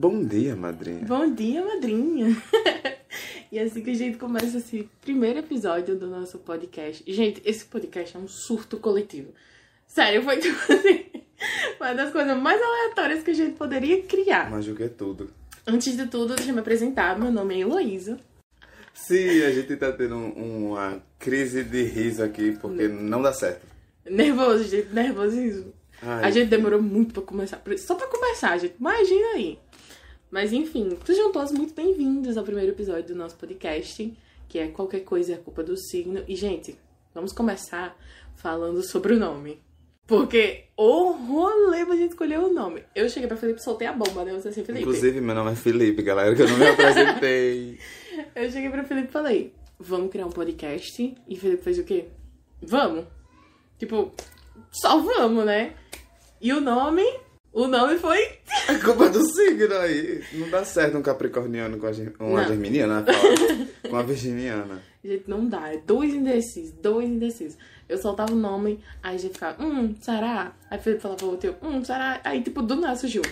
Bom dia, madrinha. Bom dia, madrinha. e assim que a gente começa esse primeiro episódio do nosso podcast. Gente, esse podcast é um surto coletivo. Sério, foi tipo assim, uma das coisas mais aleatórias que a gente poderia criar. Mas o que é tudo? Antes de tudo, deixa eu me apresentar. Meu nome é Heloísa. Sim, a gente tá tendo um- uma crise de riso aqui porque não dá certo. Nervoso, gente, nervosismo. Ai, A gente demorou muito pra começar. Só pra começar, gente. Imagina aí. Mas enfim, sejam todos muito bem-vindos ao primeiro episódio do nosso podcast, que é Qualquer Coisa é Culpa do Signo. E, gente, vamos começar falando sobre o nome. Porque o rolê pra gente escolher o nome. Eu cheguei pra Felipe, soltei a bomba, né? Eu disse assim, Felipe. Inclusive, meu nome é Felipe, galera, que eu não me apresentei. Eu cheguei pra Felipe e falei, vamos criar um podcast? E Felipe fez o quê? Vamos. Tipo, só vamos, né? E o nome? O nome foi. É culpa do signo aí. Não dá certo um capricorniano com a uma Não. geminiana, fala. com uma virginiana. Gente, não dá. É dois indecisos, dois indecisos. Eu soltava o nome, aí a gente ficava, hum, será? Aí Felipe falava o outro, hum, será? Aí, tipo, do nada surgiu.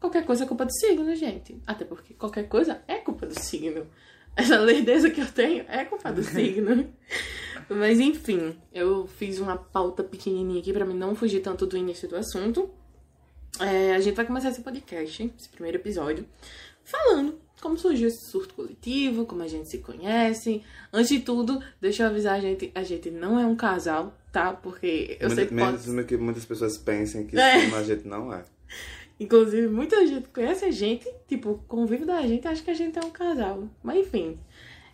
Qualquer coisa é culpa do signo, gente. Até porque qualquer coisa é culpa do signo. Essa lerdeza que eu tenho é culpa do signo. Mas enfim, eu fiz uma pauta pequenininha aqui pra mim não fugir tanto do início do assunto. É, a gente vai começar esse podcast, esse primeiro episódio, falando como surgiu esse surto coletivo, como a gente se conhece. Antes de tudo, deixa eu avisar a gente, a gente não é um casal, tá? Porque eu sei que pode... Mesmo que muitas pessoas pensem que É. sim, a gente não é. Inclusive, muita gente conhece a gente, tipo, convive da gente, acha que a gente é um casal. Mas enfim.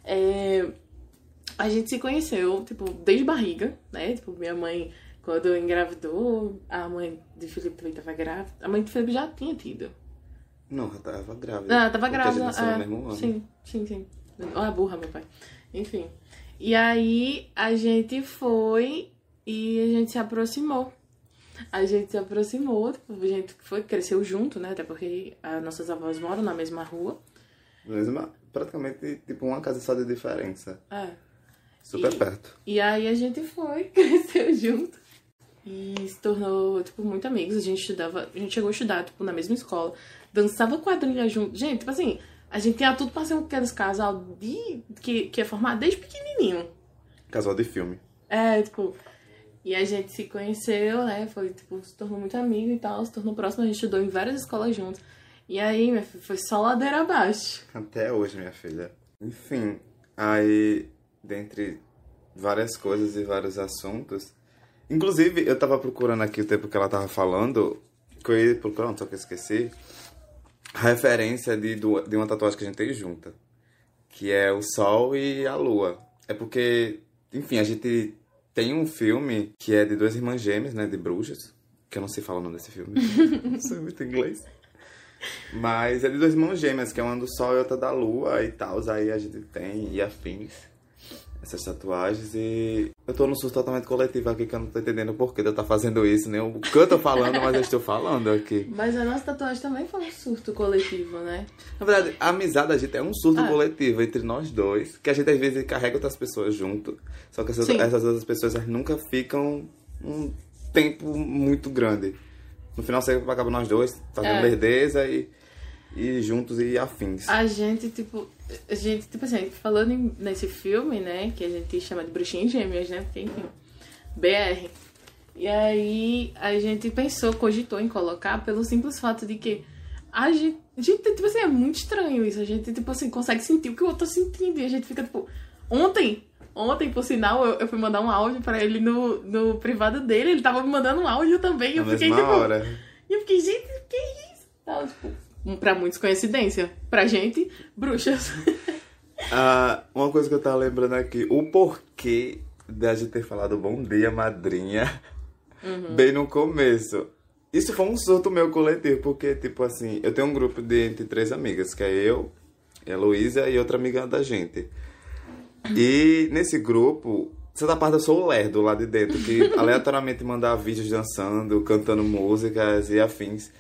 é, A gente se conheceu, tipo, desde barriga, né? Tipo, minha mãe, quando engravidou, a mãe de Felipe também tava grávida. A mãe de Felipe já tinha tido. Não, eu tava grávida. Ah, tava Porque grávida. A gente nasceu é, no mesmo ano. Sim, sim, sim. Olha a burra, meu pai. Enfim. E aí a gente foi e a gente se aproximou. A gente se aproximou, a gente foi, cresceu junto, né? Até porque as nossas avós moram na mesma rua. Mesma, praticamente, tipo, uma casa só de diferença. É. Super E- perto. E aí a gente foi, cresceu junto. E se tornou, tipo, muito amigos. A gente estudava, a gente chegou a estudar, tipo, na mesma escola. Dançava quadrilha junto. Gente, tipo assim, a gente tinha tudo pra ser um casal de, que, que é formado desde pequenininho. Casal de filme. É, tipo... E a gente se conheceu, né? Foi, tipo, se tornou muito amigo e tal. Se tornou próximo. A gente estudou em várias escolas juntos. E aí, minha filha, foi só ladeira abaixo. Até hoje, minha filha. Enfim, aí, dentre várias coisas e vários assuntos. Inclusive, eu tava procurando aqui o tempo que ela tava falando, que eu ia procurando, só que eu esqueci. A referência de, de uma tatuagem que a gente tem junta. Que é o Sol e a Lua. É porque, enfim, a gente tem um filme que é de duas irmãs gêmeas, né? De bruxas. Que eu não sei falar o nome desse filme. não sei muito inglês. Mas é de duas irmãos gêmeas, que é uma do Sol e outra da Lua e tal. Aí a gente tem e afins. Essas tatuagens e eu tô num surto totalmente coletivo aqui que eu não tô entendendo o porquê de eu estar fazendo isso, nem o que eu tô falando, mas eu estou falando aqui. Mas a nossa tatuagem também foi um surto coletivo, né? Na verdade, a amizade da gente é um surto Ah. coletivo entre nós dois, que a gente às vezes carrega outras pessoas junto. Só que essas, Sim. essas outras pessoas nunca ficam um tempo muito grande. No final sempre acaba nós dois fazendo É. lerdeza e, e juntos e afins. A gente, tipo, a gente, tipo assim, falando em- nesse filme, né, que a gente chama de Bruxinhas Gêmeas, né, porque, enfim, BR. E aí a gente pensou, cogitou em colocar pelo simples fato de que a gente, a gente, tipo assim, é muito estranho isso. A gente, tipo assim, consegue sentir o que o outro tá sentindo. E a gente fica, tipo, ontem, ontem, por sinal, eu, eu fui mandar um áudio pra ele no, no privado dele, ele tava me mandando um áudio também. Na eu fiquei, tipo, hora. e eu fiquei, gente, que isso? Tal, tipo, pra muitos coincidência. Pra gente, bruxas. Ah, uma coisa que eu tava lembrando aqui, o porquê da gente ter falado bom dia, madrinha, bem no começo. Isso foi um surto meu coletivo, porque, tipo assim, eu tenho um grupo de entre três amigas, que é eu, a Luísa e outra amiga da gente. E nesse grupo, certa parte eu sou o lerdo lá de dentro, que aleatoriamente mandava vídeos dançando, cantando músicas e afins.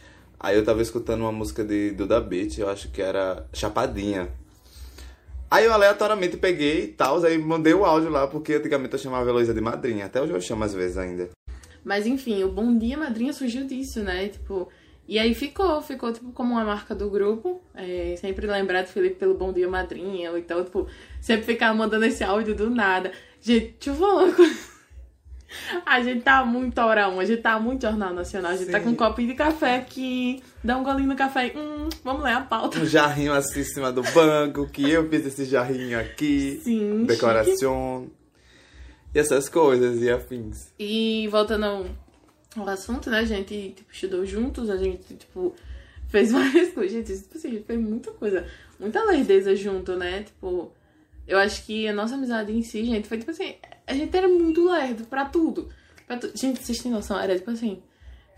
Aí eu tava escutando uma música de Duda Beat, eu acho que era Chapadinha. Aí eu aleatoriamente peguei e tal, aí mandei o áudio lá, porque antigamente eu chamava Heloísa de madrinha. Até hoje eu chamo às vezes ainda. Mas enfim, o Bom Dia Madrinha surgiu disso, né? Tipo, E aí ficou, ficou tipo como uma marca do grupo. É, sempre lembrar do Felipe pelo Bom Dia Madrinha, ou então, tipo, sempre ficar mandando esse áudio do nada. Gente, deixa eu falar uma coisa. A gente tá muito orão, a gente tá muito Jornal Nacional, a gente tá Sim. com um copinho de café aqui, dá um golinho no café e, hum, vamos ler a pauta. Um jarrinho assim em cima do banco, que eu fiz esse jarrinho aqui. Sim, chique. Decoração. E essas coisas e afins. E voltando ao, ao assunto, né, a gente tipo, estudou juntos, a gente, tipo, fez várias coisas. Gente, tipo assim, a gente fez muita coisa, muita lerdeza junto, né? Tipo, eu acho que a nossa amizade em si, gente, foi tipo assim, a gente era muito lerdo pra tudo. Pra tu... Gente, vocês têm noção? Era tipo assim,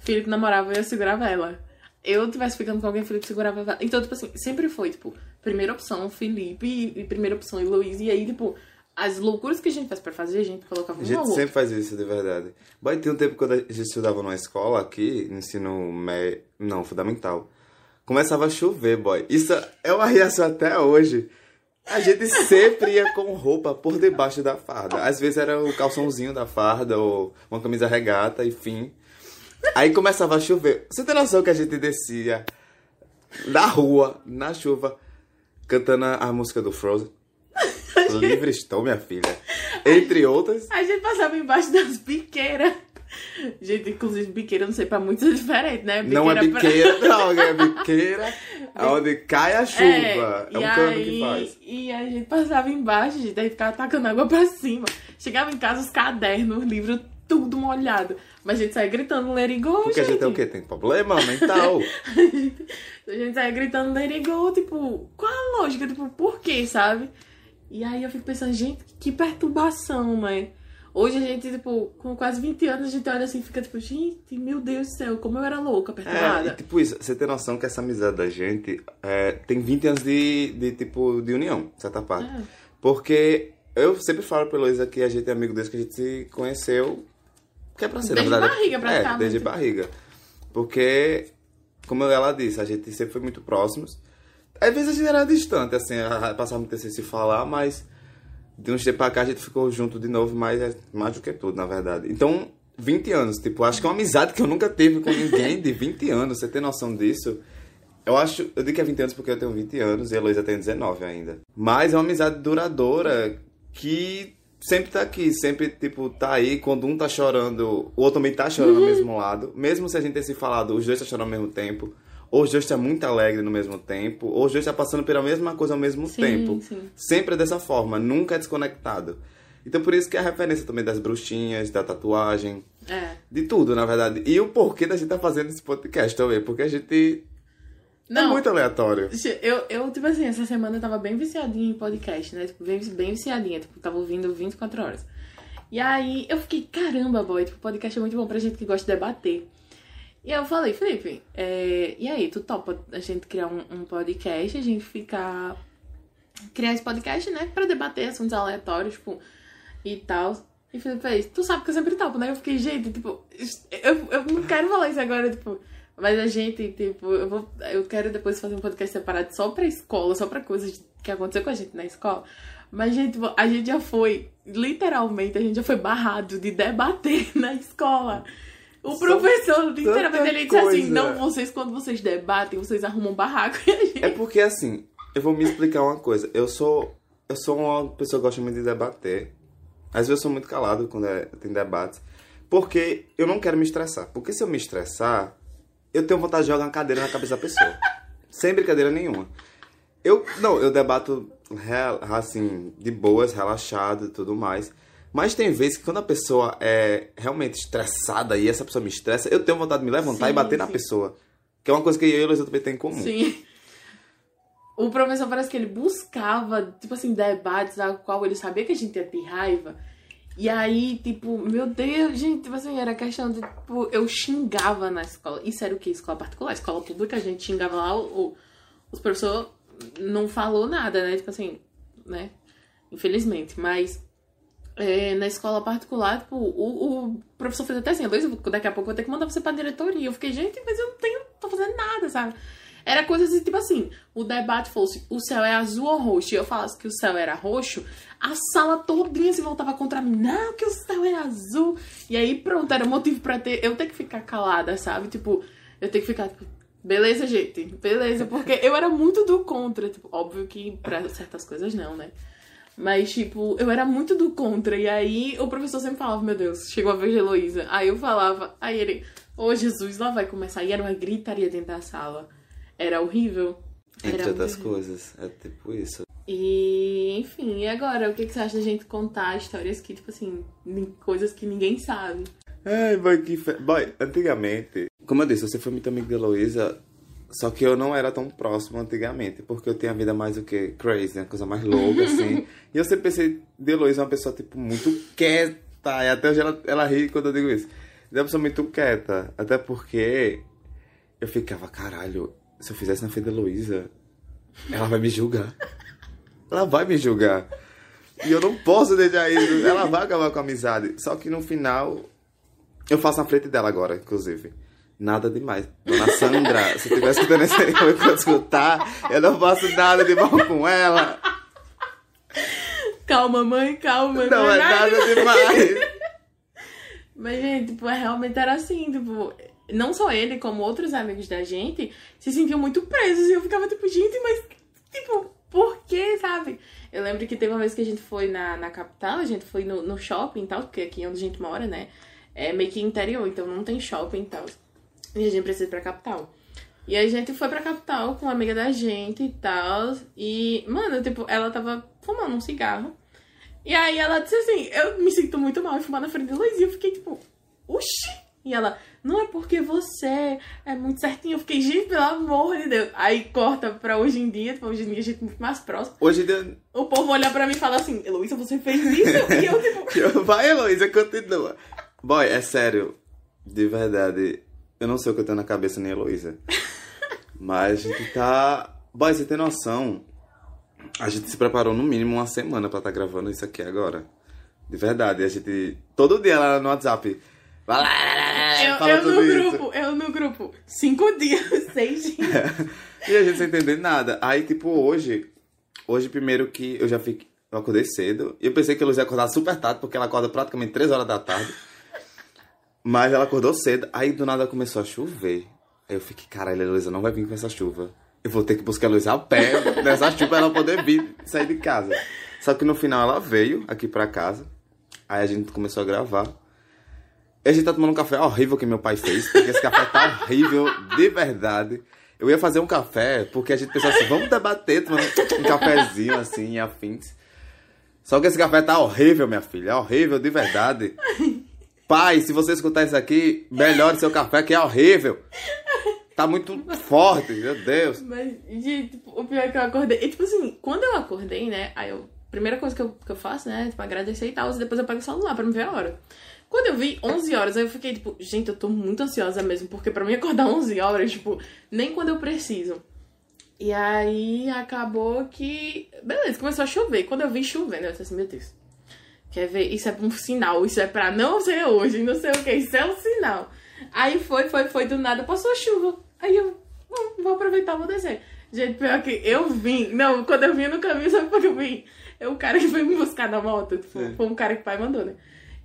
Felipe namorava e eu segurava ela. Eu tivesse ficando com alguém, Felipe segurava ela. Então, tipo assim, sempre foi, tipo, primeira opção, Felipe, e, e primeira opção, Heloísa. E aí, tipo, as loucuras que a gente faz pra fazer, a gente colocava A uma gente ao outro. sempre faz isso, de verdade. Boy, tem um tempo quando a gente estudava numa escola aqui, ensino me... não, fundamental. Começava a chover, boy. Isso é uma reação até hoje. A gente sempre ia com roupa por debaixo da farda. Às vezes era o calçãozinho da farda ou uma camisa regata, enfim. Aí começava a chover. Você tem noção que a gente descia na rua, na chuva, cantando a música do Frozen? Livre estou, minha filha. Entre outras. A gente passava embaixo das biqueiras. Gente, inclusive, biqueira, não sei, pra muitos é diferente, né? Não é pra- biqueira, droga, é biqueira. Onde cai a chuva. É, e um cano aí, que faz. E a gente passava embaixo, gente, aí ficava tacando água pra cima. Chegava em casa, os cadernos, os livros, tudo molhado. Mas a gente saia gritando let go, Porque a gente é o quê? Tem problema mental? A gente saia gritando let go, tipo, qual a lógica? Tipo, por quê, sabe? E aí eu fico pensando, gente, que perturbação, né? Hoje a gente, tipo, com quase 20 anos, a gente olha assim e fica tipo, gente, meu Deus do céu, como eu era louca, É, perturbada. e tipo isso, você tem noção que essa amizade da gente é, tem 20 anos de, de tipo, de união, certa parte. É. Porque eu sempre falo pra Heloísa que a gente é amigo desde que a gente se conheceu. Que é pra ser, Desde na verdade. barriga, É, praticamente. desde barriga. Porque, como ela disse, a gente sempre foi muito próximos. Às vezes a gente era distante, assim, passava muito tempo sem se falar, mas de uns tempos pra cá a gente ficou junto de novo, mas é mais do que tudo, na verdade. Então, 20 anos, tipo, acho que é uma amizade que eu nunca tive com ninguém de 20 anos, você tem noção disso? Eu acho, eu digo que é 20 anos porque eu tenho 20 anos e a Heloísa tem 19 ainda. Mas é uma amizade duradoura que sempre tá aqui, sempre, tipo, tá aí. Quando um tá chorando, o outro também tá chorando ao mesmo lado. Mesmo se a gente ter se falado, os dois tá chorando ao mesmo tempo. Ou os dois tá muito alegre no mesmo tempo. Ou os dois tá passando pela mesma coisa ao mesmo Sim, tempo. sim. Sempre é dessa forma, nunca é desconectado. Então por isso que é a referência também das bruxinhas, da tatuagem, É. de tudo, na verdade. E o porquê da gente tá fazendo esse podcast também, porque a gente é Não, muito aleatório. Eu, eu, tipo assim, essa semana eu tava bem viciadinha em podcast, né? Tipo, bem, bem viciadinha. Tipo, tava ouvindo 24 horas. E aí eu fiquei, caramba, boy, tipo, podcast é muito bom pra gente que gosta de debater. E eu falei, Felipe, é, e aí, tu topa a gente criar um, um podcast, a gente ficar. Criar esse podcast, né? Pra debater assuntos aleatórios, tipo, e tal. E Felipe fez, tu sabe que eu sempre topo, né? Eu fiquei, gente, tipo, eu, eu não quero falar isso agora, tipo. Mas a gente, tipo, eu vou. Eu quero depois fazer um podcast separado só pra escola, só pra coisas que aconteceu com a gente na escola. Mas, gente, tipo, a gente já foi, literalmente, a gente já foi barrado de debater na escola. O professor, literalmente, ele disse assim: coisa. não, vocês, quando vocês debatem, vocês arrumam um barraco. Gente. É porque assim, eu vou me explicar uma coisa. Eu sou. Eu sou uma pessoa que gosta muito de debater. Às vezes eu sou muito calado quando é- tem debates. Porque eu não quero me estressar. Porque se eu me estressar, eu tenho vontade de jogar uma cadeira na cabeça da pessoa. Sem brincadeira nenhuma. Eu. Não, eu debato assim, de boas, relaxado e tudo mais. Mas tem vezes que quando a pessoa é realmente estressada e essa pessoa me estressa, eu tenho vontade de me levantar Sim, e bater na sim. pessoa. Que é uma coisa que eu e a Heloísa também tem em comum. Sim. O professor parece que ele buscava, tipo assim, debates a qual ele sabia que a gente ia ter raiva. E aí, tipo, meu Deus, gente, tipo assim, era questão de, tipo, eu xingava na escola. Isso era o que? Escola particular. Escola pública, a gente xingava lá, o, o- os professores não falou nada, né? Tipo assim, né? Infelizmente. Mas é, na escola particular, tipo, o, o professor fez até assim, Luiz, daqui a pouco eu vou ter que mandar você pra diretoria. Eu fiquei, gente, mas eu não tenho, tô fazendo nada, sabe? Era coisa assim, tipo assim, o debate fosse o céu é azul ou roxo, e eu falasse que o céu era roxo, a sala todinha se voltava contra mim, não, que o céu é azul. E aí pronto, era motivo pra ter, eu ter que ficar calada, sabe? Tipo, eu ter que ficar, tipo, Beleza, gente? Beleza, porque eu era muito do contra. Tipo, óbvio que pra certas coisas não, né? Mas, tipo, eu era muito do contra. E aí o professor sempre falava, meu Deus, chegou a vez de Heloísa. Aí eu falava, aí ele, ô oh, Jesus, lá vai começar. E era uma gritaria dentro da sala. Era horrível. Entre Era outras horrível. coisas. É tipo isso. E, enfim, e agora? O que, que você acha da gente contar histórias que, tipo assim, coisas que ninguém sabe? Ai, boy, que fe... boy, antigamente, como eu disse, você foi muito amigo da Heloísa, só que eu não era tão próximo antigamente, porque eu tinha a vida mais o que? Crazy, né? Coisa mais louca, assim. e eu sempre pensei de Heloísa uma pessoa, tipo, muito quieta. E até hoje ela, ela ri quando eu digo isso. De uma pessoa muito quieta. Até porque eu ficava, caralho, se eu fizesse na frente da Heloísa, ela vai me julgar. Ela vai me julgar. E eu não posso deixar isso. Ela vai acabar com a amizade. Só que no final, eu faço na frente dela agora, inclusive. Nada demais. Dona Sandra, se estiver escutando esse eu vou escutar. Eu não faço nada de mal com ela. Calma, mãe, calma. Não é nada demais. Mas, gente, tipo, é, realmente era assim, tipo, não só ele, como outros amigos da gente se sentiam muito presos. E eu ficava, tipo, gente, mas, tipo, por quê, sabe? Eu lembro que teve uma vez que a gente foi na, na capital, a gente foi no, no shopping e tal, porque aqui onde a gente mora, né, é meio que interior, então não tem shopping e tal. E a gente precisa ir pra capital. E a gente foi pra capital com uma amiga da gente e tal. E, mano, tipo, ela tava fumando um cigarro. E aí ela disse assim, eu me sinto muito mal em fumar na frente da Luiz. E eu fiquei tipo, oxi! E ela, não é porque você é muito certinho. Eu fiquei, gente, pelo amor de Deus. Aí corta pra hoje em dia, tipo, hoje em dia a gente é muito mais próximo. Hoje em dia, O povo olha pra mim e fala assim, Heloísa, você fez isso? e eu, tipo, Vai, Heloísa, continua. Boy, é sério. De verdade. Eu não sei o que eu tenho na cabeça nem a Heloísa. Mas a gente tá. Boy, você tem noção? A gente se preparou no mínimo uma semana pra estar gravando isso aqui agora. De verdade. A gente. Todo dia lá no WhatsApp. Vai lá, eu, eu no isso. grupo, eu no grupo. Cinco dias, seis dias. E a gente sem entender nada. Aí, tipo, hoje. Hoje, primeiro que eu já fiquei. Eu acordei cedo. E eu pensei que a Luz ia acordar super tarde, porque ela acorda praticamente 3 horas da tarde. Mas ela acordou cedo. Aí do nada começou a chover. Aí eu fiquei, caralho, a Luísa não vai vir com essa chuva. Eu vou ter que buscar a Luísa a pé nessa chuva pra ela poder vir sair de casa. Só que no final ela veio aqui pra casa. Aí a gente começou a gravar. E a gente tá tomando um café horrível que meu pai fez, porque esse café tá horrível de verdade. Eu ia fazer um café, porque a gente pensou assim, vamos debater, tomando um cafezinho assim, afins. Só que esse café tá horrível, minha filha, horrível de verdade. Pai, se você escutar isso aqui, melhore seu café, que é horrível. Tá muito forte, meu Deus. Mas, gente, tipo, o pior é que eu acordei. E, tipo assim, quando eu acordei, né? Aí eu. Primeira coisa que eu, que eu faço, né? Tipo, agradecer e tal. E depois eu pego o celular pra me ver a hora. Quando eu vi 11 horas, aí eu fiquei tipo, gente, eu tô muito ansiosa mesmo. Porque pra mim acordar 11 horas, tipo, nem quando eu preciso. E aí acabou que. Beleza, começou a chover. Quando eu vi chovendo, eu disse assim, meu Deus. Quer ver? Isso é um sinal. Isso é pra não ser hoje, não sei o que. Isso é um sinal. Aí foi, foi, foi, do nada passou a chuva. Aí eu, "Bom, vou aproveitar, vou descer. Gente, pior que eu vim. Não, quando eu vim no caminho, sabe por que eu vim? É o cara que foi me buscar na moto. Tipo, Sim. foi um cara que o pai mandou, né?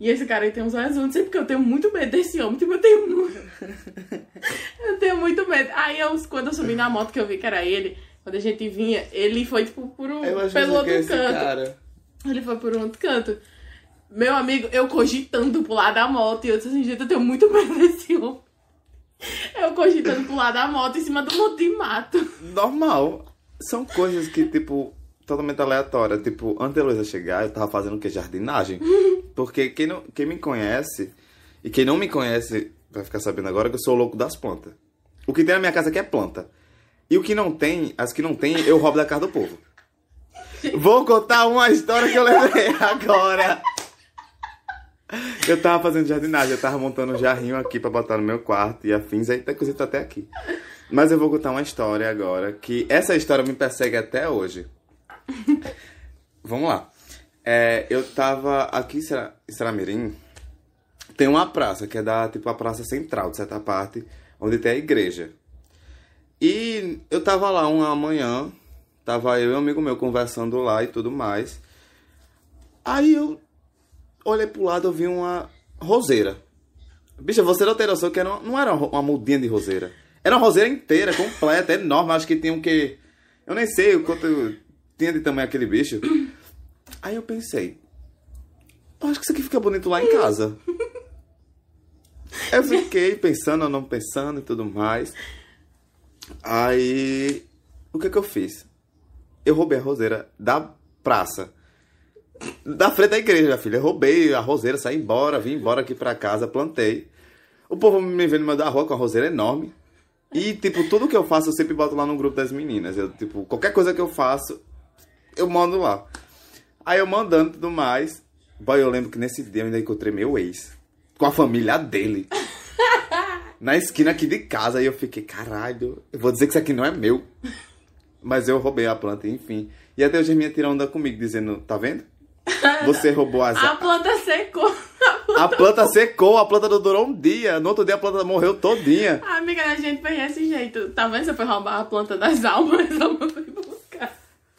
E esse cara aí tem uns olhos não sei porque eu tenho muito medo desse homem. Tipo, eu tenho muito. eu tenho muito medo. Aí eu, quando eu subi na moto que eu vi que era ele, quando a gente vinha, ele foi, tipo, por um, pelo outro é esse canto. cara. Ele foi por um outro canto. Meu amigo, eu cogitando pular da moto. E eu disse assim, gente, eu tenho muito medo desse homem. Eu cogitando pular da moto em cima do monte de mato. Normal. São coisas que, tipo, totalmente aleatórias. Tipo, antes da Luísa chegar, eu tava fazendo o que? Jardinagem. Porque quem, não, quem me conhece, e quem não me conhece, vai ficar sabendo agora que eu sou o louco das plantas. O que tem na minha casa aqui é planta. E o que não tem, as que não tem, eu roubo da casa do povo. Vou contar uma história que eu lembrei agora. Eu tava fazendo jardinagem, eu tava montando um jarrinho aqui pra botar no meu quarto e afins, aí tá tá até aqui. Mas eu vou contar uma história agora, que essa história me persegue até hoje. Vamos lá. É, eu tava aqui em Seramirim, tem uma praça, que é da, tipo, a praça central, de certa parte, onde tem a igreja. E eu tava lá uma manhã, tava eu e um amigo meu conversando lá e tudo mais. Aí eu olhei pro lado, eu vi uma roseira. Bicha, você não tem noção que era uma- não era uma mudinha de roseira. Era uma roseira inteira, completa, enorme. Acho que tinha um que. Eu nem sei o quanto tinha de tamanho aquele bicho. Aí eu pensei, acho que isso aqui fica bonito lá em casa. Eu fiquei pensando não pensando e tudo mais. Aí, o que que eu fiz? Eu roubei a roseira da praça. Da frente da igreja, filha. Eu roubei a roseira, saí embora, vim embora aqui pra casa, plantei. O povo me vê no meio da rua com a roseira enorme. E, tipo, tudo que eu faço, eu sempre boto lá no grupo das meninas. Eu, tipo, qualquer coisa que eu faço, eu mando lá. Aí eu mandando e tudo mais. Boy, eu lembro que nesse dia eu ainda encontrei meu ex. Com a família dele. na esquina aqui de casa. E eu fiquei, caralho, eu vou dizer que isso aqui não é meu. Mas eu roubei a planta, enfim. E até hoje a minha tira onda comigo, dizendo, tá vendo? Você roubou as... A planta secou. A planta secou, a planta não durou um dia. No outro dia a planta morreu todinha. A amiga da gente fez desse jeito. Tá vendo? Você foi roubar a planta das almas, a alma foi buscar.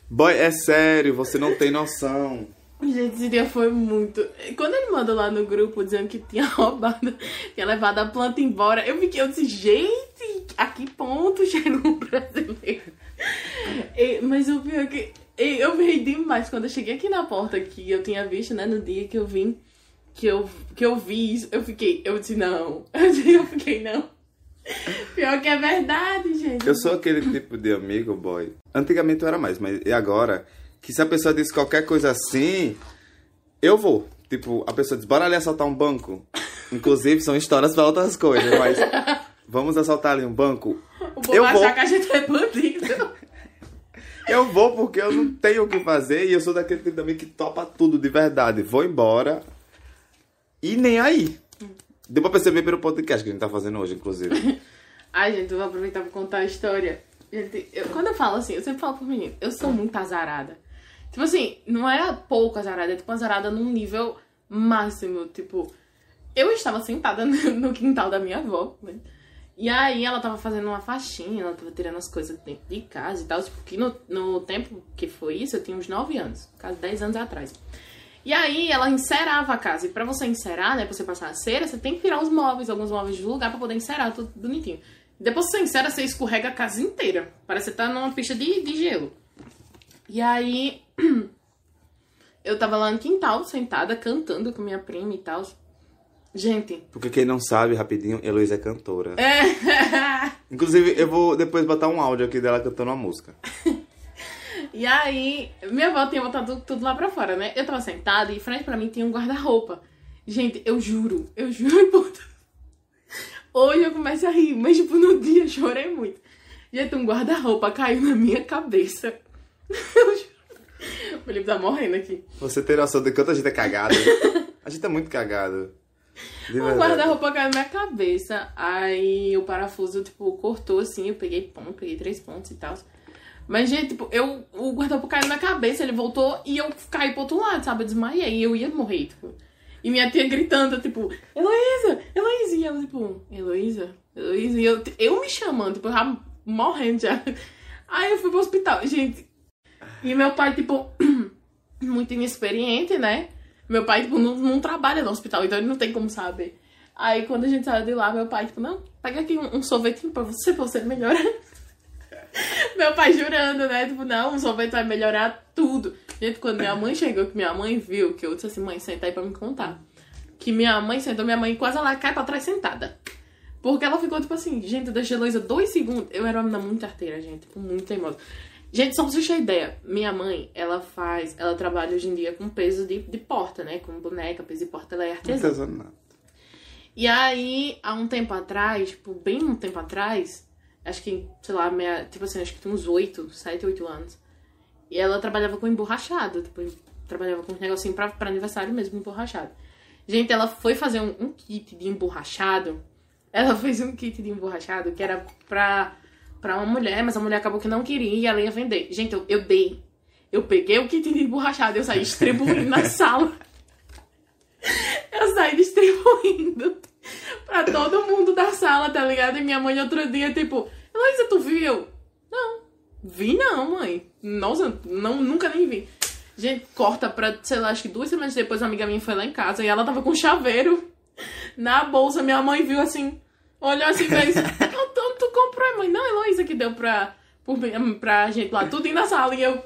Boy, é sério, você não tem noção. Gente, esse dia foi muito. Quando ele mandou lá no grupo dizendo que tinha roubado, tinha levado a planta embora, eu fiquei, eu disse, gente, a que ponto chegou o brasileiro? E, mas o pior é que eu me ri demais quando eu cheguei aqui na porta que eu tinha visto, né, no dia que eu vim, que eu, que eu vi isso, eu fiquei, eu disse, não. Eu fiquei, não. Pior que é verdade, gente. Eu sou aquele tipo de amigo, boy. Antigamente eu era mais, mas e agora? Que se a pessoa diz qualquer coisa assim, eu vou. Tipo, a pessoa diz, bora ali assaltar um banco. Inclusive, são histórias pra outras coisas, mas vamos assaltar ali um banco. O povo eu vai vou. achar que a gente é bandido. Eu vou porque eu não tenho o que fazer e eu sou daquele tipo também que topa tudo de verdade. Vou embora e nem aí. Deu pra perceber pelo podcast que a gente tá fazendo hoje, inclusive. Ai, gente, eu vou aproveitar pra contar a história. Gente, eu- quando eu falo assim, eu sempre falo pro menino, eu sou muito azarada. Tipo assim, não é pouco azarada, é tipo azarada num nível máximo. Tipo, eu estava sentada no quintal da minha avó, né? E aí ela tava fazendo uma faxina, ela tava tirando as coisas dentro de casa e tal. Tipo, que no, no tempo que foi isso, eu tinha uns 9 anos, quase 10 anos atrás. E aí ela encerava a casa. E pra você encerar, né, pra você passar a cera, você tem que tirar os móveis, alguns móveis do lugar pra poder encerar, tudo bonitinho. Depois que você encera, você escorrega a casa inteira. Parece que você tá numa pista de, de gelo. E aí eu tava lá no quintal, sentada, cantando com minha prima e tal. Gente, Porque quem não sabe, rapidinho, Heloísa é cantora. é. Inclusive, eu vou depois botar um áudio aqui dela cantando uma música. E aí, minha avó tinha botado tudo, lá pra fora, né? Eu tava sentada e em frente pra mim tinha um guarda-roupa. Gente, eu juro, eu juro por. Hoje eu começo a rir, mas tipo, no dia eu chorei muito. Gente, um guarda-roupa caiu na minha cabeça. Eu juro. O Felipe tá morrendo aqui. Você tem noção de quanto a gente é cagado? A gente é muito cagado. Um guarda-roupa caiu na minha cabeça. Aí o parafuso, tipo, cortou assim. Eu peguei ponto, peguei três pontos e tal. Mas, gente, tipo, eu, o guarda-roupa caiu na cabeça, ele voltou e eu caí pro outro lado, sabe? Eu desmaiei e eu ia morrer, tipo. E minha tia gritando, tipo, Heloísa, Heloísa. E ela, tipo, Heloísa, Heloísa. E eu, eu me chamando, tipo, eu já morrendo já. Aí eu fui pro hospital, gente. E meu pai, tipo, muito inexperiente, né? Meu pai, tipo, não, não trabalha no hospital, então ele não tem como saber. Aí quando a gente saiu de lá, meu pai, tipo, não, pega aqui um, um sorvetinho pra você, pra você melhorar. meu pai jurando, né? Tipo, não, um sorvete vai melhorar tudo. Gente, quando minha mãe chegou, que minha mãe viu, que eu disse assim, mãe, senta aí pra me contar. Que minha mãe sentou, minha mãe quase ela cai pra trás sentada. Porque ela ficou, tipo assim, gente, eu deixei a Heloísa dois segundos. Eu era uma menina muito arteira, gente, tipo, muito teimosa. Gente, só pra vocês terem ideia, minha mãe, ela faz, ela trabalha hoje em dia com peso de, de porta, né? Com boneca, peso de porta, ela é artesã. Artesanato. E aí, há um tempo atrás, tipo, bem um tempo atrás, acho que, sei lá, meia, tipo assim, acho que tem uns 8, 7, 8 anos. E ela trabalhava com emborrachado, tipo, trabalhava com um negocinho pra, pra aniversário mesmo, emborrachado. Gente, ela foi fazer um, um kit de emborrachado. Ela fez um kit de emborrachado que era pra, pra uma mulher, mas a mulher acabou que não queria e ela ia vender. Gente, eu, eu dei. Eu peguei o kit de emborrachado e eu saí distribuindo na sala. Eu saí distribuindo pra todo mundo da sala, tá ligado? E minha mãe outro dia, tipo, Heloísa, tu viu? Não. Vi não, mãe. Nossa, não, nunca nem vi. Gente, corta pra, sei lá, acho que duas semanas depois uma amiga minha foi lá em casa e ela tava com chaveiro na bolsa. Minha mãe viu assim, olhou assim e fez, "Então tu comprou mãe, não, Heloísa que deu pra, pra gente lá, tudo na sala. E eu,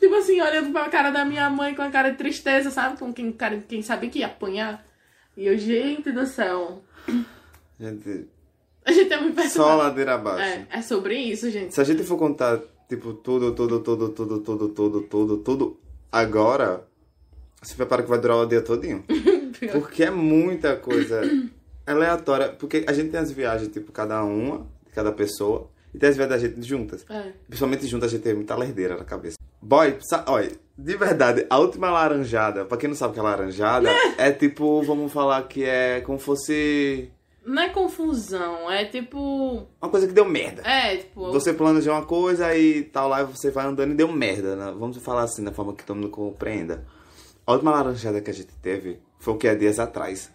tipo assim, olhando pra cara da minha mãe com a cara de tristeza, sabe? Com quem, cara, quem sabia que ia apanhar. E eu, gente do céu. Gente, A gente é muito só perturbado. ladeira abaixo. É, é sobre isso, gente. Se a gente for contar, tipo, tudo, tudo, tudo, tudo, tudo, tudo, tudo, tudo, agora, se prepara que vai durar o dia todinho. Porque é muita coisa aleatória. Porque a gente tem as viagens, tipo, cada uma, cada pessoa, e tem as viagens da gente juntas. É. Principalmente juntas, a gente tem muita lerdeira na cabeça. Boy, olha, de verdade, a última laranjada, pra quem não sabe o que é laranjada, é tipo, vamos falar que é como fosse Não é confusão, é tipo. uma coisa que deu merda. É, tipo. Você planejou uma coisa e tal lá, você vai andando e deu merda, né? Vamos falar assim, da forma que todo mundo compreenda. A última laranjada que a gente teve foi o que há dias atrás.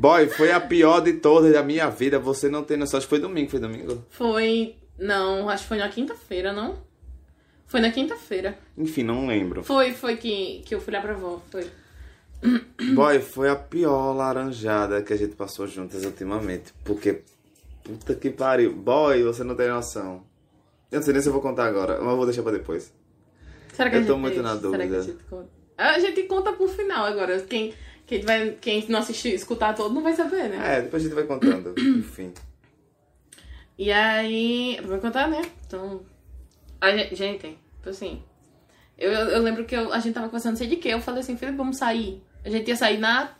Boy, foi a pior de todas da minha vida. Você não tem noção. Acho que foi domingo, foi domingo. Foi. Não, acho que foi na quinta-feira, não? Foi na quinta-feira. Enfim, não lembro. Foi, foi que, que eu fui lá pra avó. Foi. Boy, foi a pior laranjada que a gente passou juntas ultimamente. Porque, puta que pariu. Boy, você não tem noção. Eu não sei nem se eu vou contar agora, mas eu vou deixar pra depois. Será que Eu a tô gente muito deixa? na Será que a dúvida. gente conta? A gente conta pro final agora. Quem, quem, vai, quem não assistir, escutar todo, não vai saber, né? É, depois a gente vai contando. Enfim. E aí. Vou contar, né? Então. A gente, gente, tipo assim. Eu, eu, lembro que eu- a gente tava conversando, não sei de quê. Eu falei assim, Felipe, vamos sair. A gente ia sair na,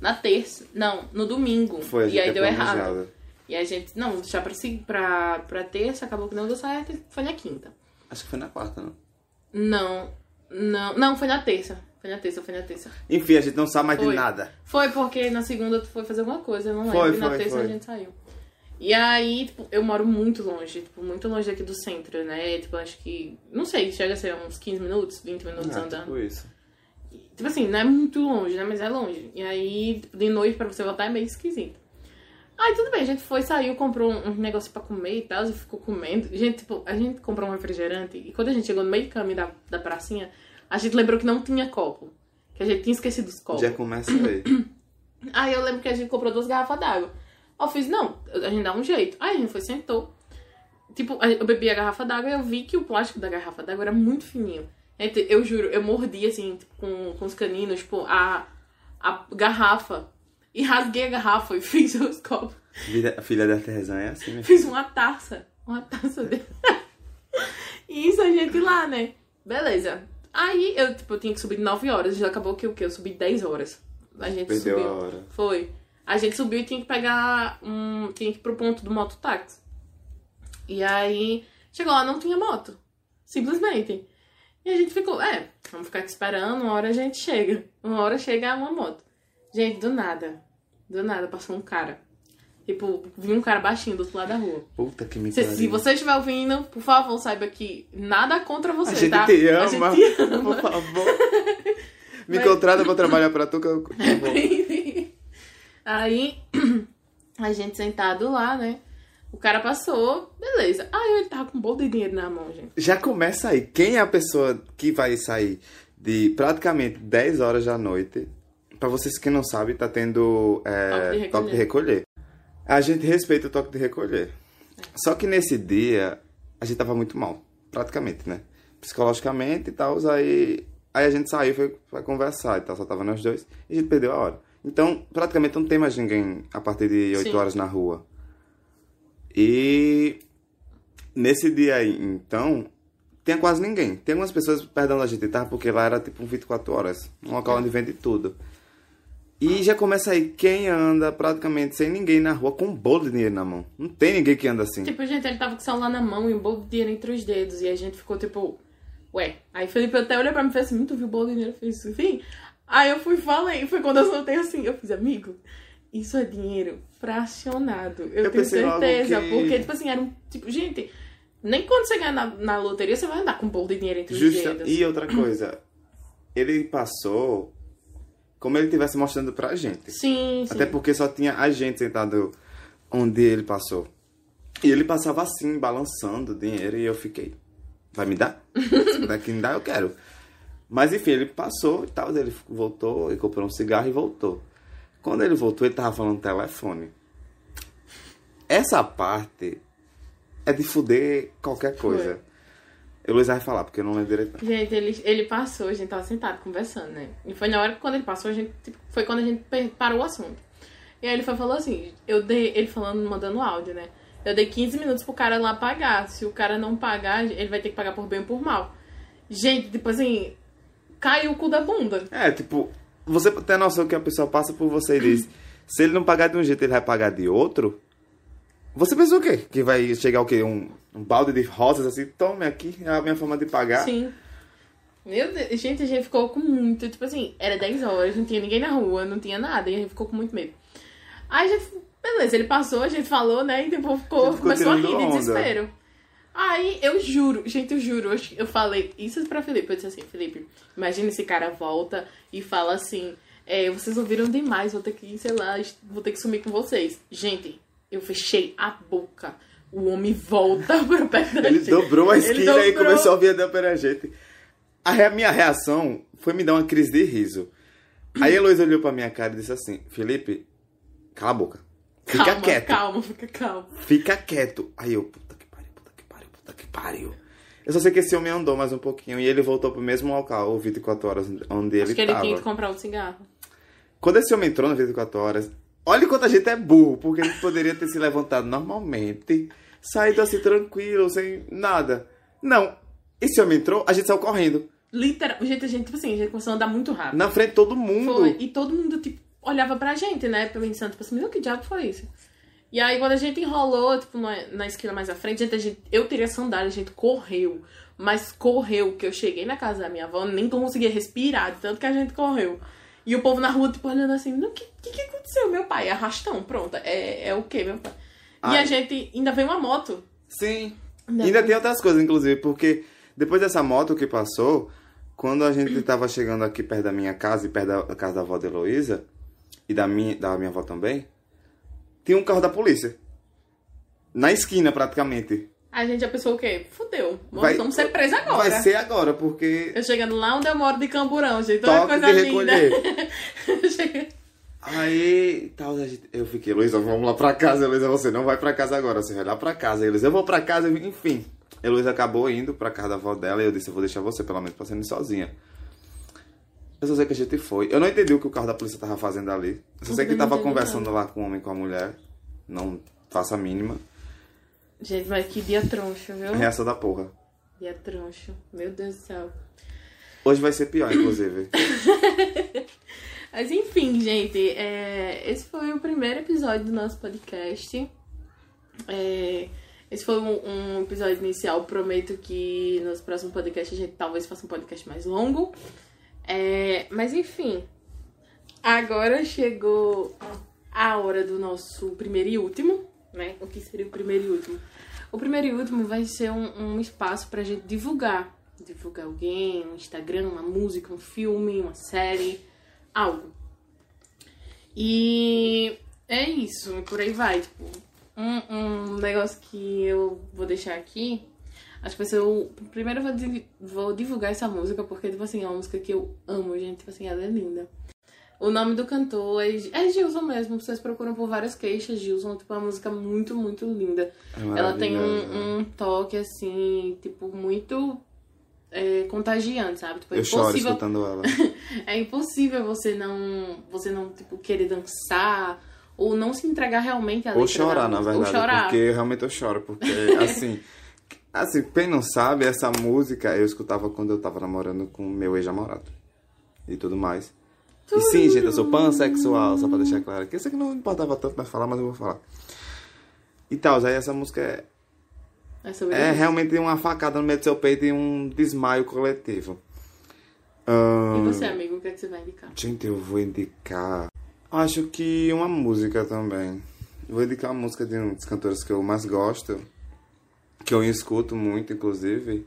na terça. Não, no domingo. Foi, a gente e aí deu errado. planejado. E a gente, não, deixar pra, pra, pra terça, acabou que não deu certo e foi na quinta. Acho que foi na quarta, não? Não, não, não, foi na terça. Foi na terça, foi na terça. Enfim, a gente não sabe mais Foi. de nada. Foi porque na segunda tu foi fazer alguma coisa, eu não Foi, lembro. e na foi, terça foi. a gente saiu. E aí, tipo, eu moro muito longe, tipo, muito longe daqui do centro, né? Tipo, acho que. Não sei, chega a ser uns 15 minutos, 20 minutos Ah, andando. tipo isso. Tipo assim, não é muito longe, né? Mas é longe. E aí, tipo, de noite pra você voltar é meio esquisito. Aí tudo bem, a gente foi, saiu, comprou um, um negócio pra comer e tal, e ficou comendo. Gente, tipo, a gente comprou um refrigerante e quando a gente chegou no meio do caminho da, da pracinha, a gente lembrou que não tinha copo. Que a gente tinha esquecido os copos. Já começa aí. Aí eu lembro que a gente comprou duas garrafas d'água. Eu fiz, não, a gente dá um jeito. Aí a gente foi, sentou. Tipo, a- eu bebi a garrafa d'água e eu vi que o plástico da garrafa d'água era muito fininho. Eu juro, eu mordi assim, tipo, com, com os caninos, tipo, a, a garrafa. E rasguei a garrafa e fiz os copos. Vida- filha da artesã é assim, né? Fiz uma taça. Uma taça dele. e isso a gente lá, né? Beleza. Aí eu, tipo, eu tinha que subir 9 horas. Já acabou que o quê? Eu subi 10 horas. A gente Perdeu subiu. a hora. Foi. A gente subiu e tinha que pegar um. Tinha que ir pro ponto do mototáxi. E aí, chegou lá, não tinha moto. Simplesmente. E a gente ficou, é, vamos ficar aqui esperando, uma hora a gente chega. Uma hora chega uma moto. Gente, do nada. Do nada, passou um cara. Tipo, vinha um cara baixinho do outro lado da rua. Puta que me Se, se você estiver ouvindo, por favor, saiba que nada contra você, A gente tá? te A ama. gente te ama. Por favor. Me Mas- contrata pra trabalhar pra tu que eu... Aí, a gente sentado lá, né? O cara passou, beleza. Aí ele tava com um bolo de dinheiro na mão, gente. Já começa aí. Quem é a pessoa que vai sair de praticamente 10 horas da noite? Pra vocês que não sabem, tá tendo é, Toque de recolher. toque de recolher. A gente respeita o toque de recolher. Só que nesse dia, a gente tava muito mal. Praticamente, né? Psicologicamente e tal. Aí, aí a gente saiu, foi, foi conversar e tal. Só tava nós dois. E a gente perdeu a hora. Então, praticamente não tem mais ninguém a partir de 8 Sim. horas na rua. E nesse dia aí, então, tinha quase ninguém. Tem algumas pessoas perto de onde a gente tava, porque lá era tipo um 24 horas. Um local onde vende tudo. E já começa aí quem anda praticamente sem ninguém na rua com um bolo de dinheiro na mão. Não tem ninguém que anda assim. Tipo, gente, ele tava com o celular na mão e um bolo de dinheiro entre os dedos. E a gente ficou tipo, ué. Aí Felipe até olhou pra mim e fez assim: tu viu o bolo de dinheiro? Eu fiz enfim. Aí eu fui e falei. Foi quando eu soltei assim. Eu fiz, amigo, isso é dinheiro fracionado. Eu, Eu tenho certeza. que- Porque, tipo assim, era um. Tipo, gente, nem quando você ganhar na, na loteria você vai andar com um bolo de dinheiro entre os Justa... dedos. E outra coisa, ele passou como ele estivesse mostrando pra gente. Sim, sim. Até porque só tinha a gente sentado onde ele passou. E ele passava assim, balançando o dinheiro, e eu fiquei, vai me dar? Se puder que me dá, eu quero. Mas enfim, ele passou e tal, ele voltou e comprou um cigarro e voltou. Quando ele voltou, ele tava falando no telefone. essa parte é de fuder qualquer coisa. Eu Luiz vai falar, porque eu não lembro direito. Gente, ele, ele passou, a gente tava sentado conversando, né? E foi na hora que quando ele passou, a gente, tipo, foi quando a gente parou o assunto. E aí ele foi, falou assim, eu dei, ele falando, mandando áudio, né? Eu dei 15 minutos pro cara lá pagar. Se o cara não pagar, ele vai ter que pagar por bem ou por mal. Gente, tipo assim, caiu o cu da bunda. É, tipo, você tem noção que a pessoa passa por você e diz: se ele não pagar de um jeito, ele vai pagar de outro? Você pensou o quê? Que vai chegar o quê? Um, um balde de rosas assim? Tome aqui, é a minha forma de pagar. Sim. Meu Deus, gente, a gente ficou com muito, tipo assim, era 10 horas, não tinha ninguém na rua, não tinha nada, e a gente ficou com muito medo. Aí a gente, beleza, ele passou, a gente falou, né, e tipo, ficou, Ficou começou a rir de onda. desespero. Aí eu juro, gente, eu juro, eu, eu falei isso pra Felipe, eu disse assim, Felipe, imagina esse cara volta e fala assim, é, vocês ouviram demais, vou ter que, sei lá, vou ter que sumir com vocês. Gente, eu fechei a boca. O homem volta pra perto da Ele gente. dobrou a esquina e dobrou. começou a vir pela gente. A rea- minha reação foi me dar uma crise de riso. Aí a Heloísa olhou pra minha cara e disse assim: Felipe, cala a boca. Fica calma, quieto. Calma, fica calmo. Fica quieto. Aí eu, puta que pariu, puta que pariu, puta que pariu. Eu só sei que esse homem andou mais um pouquinho e ele voltou pro mesmo local, o 24 horas, onde Acho ele que ele tava. tinha que comprar um cigarro. Quando esse homem entrou no 24 horas, olha quanto a gente é burro, porque ele poderia ter se levantado normalmente, saído assim tranquilo, sem nada. Não. Esse homem entrou, a gente saiu correndo. Literal, gente, a gente, tipo assim, a gente começou a andar muito rápido. Na frente de todo mundo. Foi, e todo mundo, tipo, olhava pra gente, né? Pensando, tipo assim, meu, que diabo foi isso? E aí, quando a gente enrolou, tipo, na, na esquina mais à frente, gente, a gente, eu teria sandália, a gente correu. Mas correu, que eu cheguei na casa da minha avó, nem conseguia respirar, de tanto que a gente correu. E o povo na rua, tipo, olhando assim, o que, que que aconteceu? Meu pai, arrastão, pronto. É, é o quê, meu pai? E Ai. a gente, ainda veio uma moto. Sim. Ainda Ainda tem outras coisas, inclusive, porque depois dessa moto que passou, quando a gente tava chegando aqui perto da minha casa e perto da casa da avó da Heloísa, e da minha, da minha avó também, tinha um carro da polícia. Na esquina, praticamente. A gente já pensou o quê? Fudeu. Vai- Vamos ser presos agora. Vai ser agora, porque Eu chegando lá onde eu moro de Camburão, gente. Olha coisa de linda. recolher. Aí, tal, a gente- eu fiquei, Heloísa, vamos lá pra casa. Heloísa, você não vai pra casa agora, você vai lá pra casa. Heloísa, eu vou pra casa, enfim. Heloísa acabou indo pra casa da avó dela e eu disse, eu vou deixar você, pelo menos, pra você ir sozinha. Eu só sei que a gente foi. Eu não entendi o que o carro da polícia tava fazendo ali. Eu só sei que tava conversando lá com o homem e com a mulher. Não faço a mínima. Gente, mas que dia troncho, viu? Reação da porra. Dia troncho. Meu Deus do céu. Hoje vai ser pior, inclusive. Mas enfim, gente, é, esse foi o primeiro episódio do nosso podcast. É, esse foi um, um episódio inicial. Prometo que nos próximos podcasts a gente talvez faça um podcast mais longo. É, mas enfim, agora chegou a hora do nosso primeiro e último, né? O que seria o primeiro e último? O primeiro e último vai ser um, um espaço pra gente divulgar. Divulgar alguém, um Instagram, uma música, um filme, uma série, algo. E é isso, e por aí vai. Tipo, um, um negócio que eu vou deixar aqui. Acho que vai ser o. Primeiro eu vou, vou divulgar essa música, porque, tipo assim, é uma música que eu amo, gente. Tipo assim, ela é linda. O nome do cantor é, é Gilson mesmo. Vocês procuram por várias queixas, Gilson. Tipo, é uma música muito, muito linda. É Ela tem um, um toque, assim, tipo, muito é, contagiante, sabe? Tipo, é Eu choro impossível escutando ela. é impossível você não, você não tipo querer dançar ou não se entregar realmente à Ou chorar, na verdade. Ou chorar. Porque realmente eu choro. Porque, assim... Assim, quem não sabe, essa música eu escutava quando eu tava namorando com meu ex-namorado. E tudo mais. E sim, gente, eu sou pansexual, só pra deixar claro. Que isso aqui não importava tanto mais falar, mas eu vou falar. E tal, aí essa música é, É é realmente uma facada no meio do seu peito e um desmaio coletivo. E você, amigo, o que, é que você vai indicar? Gente, eu vou indicar. Acho que uma música também. Eu vou indicar uma música de um dos cantores que eu mais gosto, que eu escuto muito, inclusive,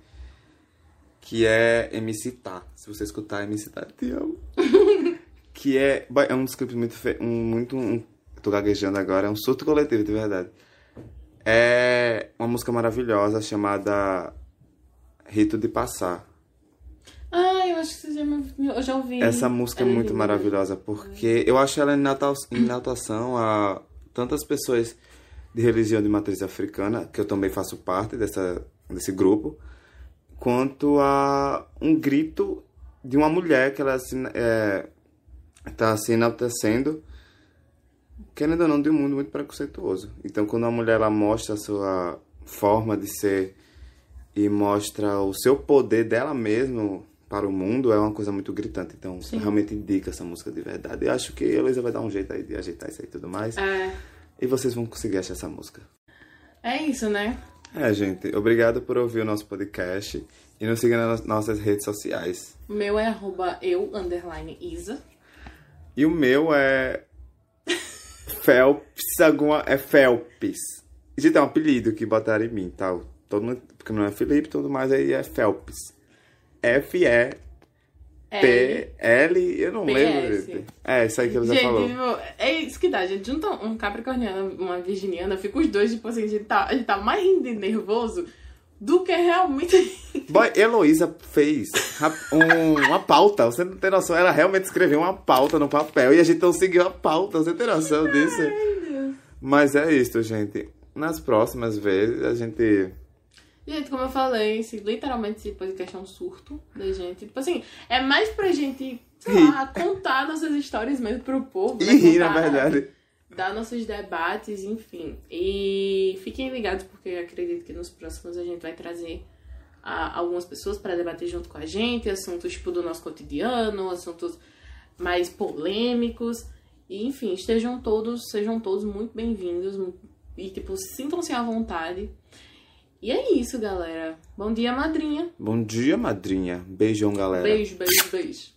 que é MC Tá. Se você escutar MC Tá, eu te amo. que é, é um dos clipes muito. Fe... Um, muito um, tô gaguejando agora, é um surto coletivo, de verdade. É uma música maravilhosa chamada Rito de Passar. Ah, eu acho que você já, me, eu já ouvi. Essa música é Ela muito linda. maravilhosa, porque eu acho ela em nata- em natação a tantas pessoas de religião de matriz africana, que eu também faço parte dessa, desse grupo, quanto a um grito de uma mulher que ela está é, tá se enaltecendo, querendo ou não, de um mundo muito preconceituoso. Então, quando a mulher ela mostra a sua forma de ser e mostra o seu poder dela mesma para o mundo, é uma coisa muito gritante. Então, realmente indica essa música de verdade. Eu acho que a Heloísa vai dar um jeito aí de ajeitar isso aí e tudo mais. É, E vocês vão conseguir achar essa música. é isso, né? É, gente, obrigado por ouvir o nosso podcast e nos siga nas nossas redes sociais. Meu é arroba eu, underline Isa. E o meu é. Phelps, alguma. É Phelps. Gente, é um apelido que botaram em mim, tá? Todo mundo, porque não é Felipe, tudo mais aí é Phelps. F-E-P-L. Eu não PS. lembro. É, isso aí que ele já gente, falou. é isso que dá. Gente junta um capricorniano uma virginiana, fica os dois, tipo assim, a gente tá, a gente tá mais rindo de nervoso do que realmente. Boy, Heloísa fez um- uma pauta, você não tem noção. Ela realmente escreveu uma pauta no papel e a gente não seguiu a pauta, você tem noção disso? Mas é isso, gente. Nas próximas vezes a gente. Gente, como eu falei, esse, literalmente esse podcast é um surto da gente. Tipo assim, é mais pra gente, sei lá, contar nossas histórias mesmo pro povo. E né? rir, na verdade. Dar nossos debates, enfim. E fiquem ligados, porque eu acredito que nos próximos a gente vai trazer ah, algumas pessoas para debater junto com a gente, assuntos tipo do nosso cotidiano, assuntos mais polêmicos. E, enfim, estejam todos, sejam todos muito bem-vindos e, tipo, sintam-se à vontade. E é isso, galera. Bom dia, madrinha. Bom dia, madrinha. Beijão, galera. Beijo, beijo, beijo.